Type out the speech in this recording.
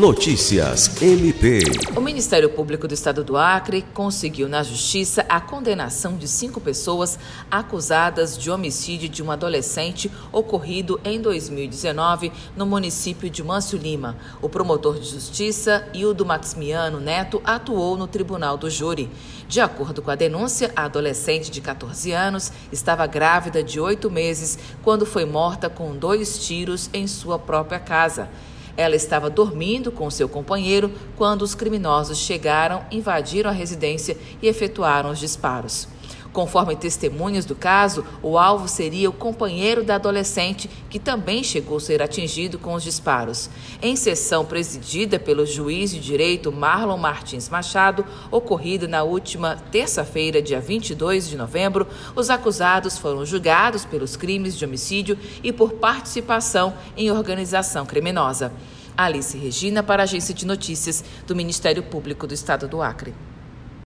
Notícias MP. O Ministério Público do Estado do Acre conseguiu na Justiça a condenação de cinco pessoas acusadas de homicídio de um adolescente ocorrido em 2019 no município de Mâncio Lima. O promotor de justiça, Hildo Maximiano Neto, atuou no tribunal do júri. De acordo com a denúncia, a adolescente de 14 anos estava grávida de oito meses quando foi morta com dois tiros em sua própria casa. Ela estava dormindo com seu companheiro quando os criminosos chegaram, invadiram a residência e efetuaram os disparos. Conforme testemunhas do caso, o alvo seria o companheiro da adolescente, que também chegou a ser atingido com os disparos. Em sessão presidida pelo juiz de direito Marlon Martins Machado, ocorrida na última terça-feira, dia 22 de novembro, os acusados foram julgados pelos crimes de homicídio e por participação em organização criminosa. Alice Regina, para a Agência de Notícias do Ministério Público do Estado do Acre.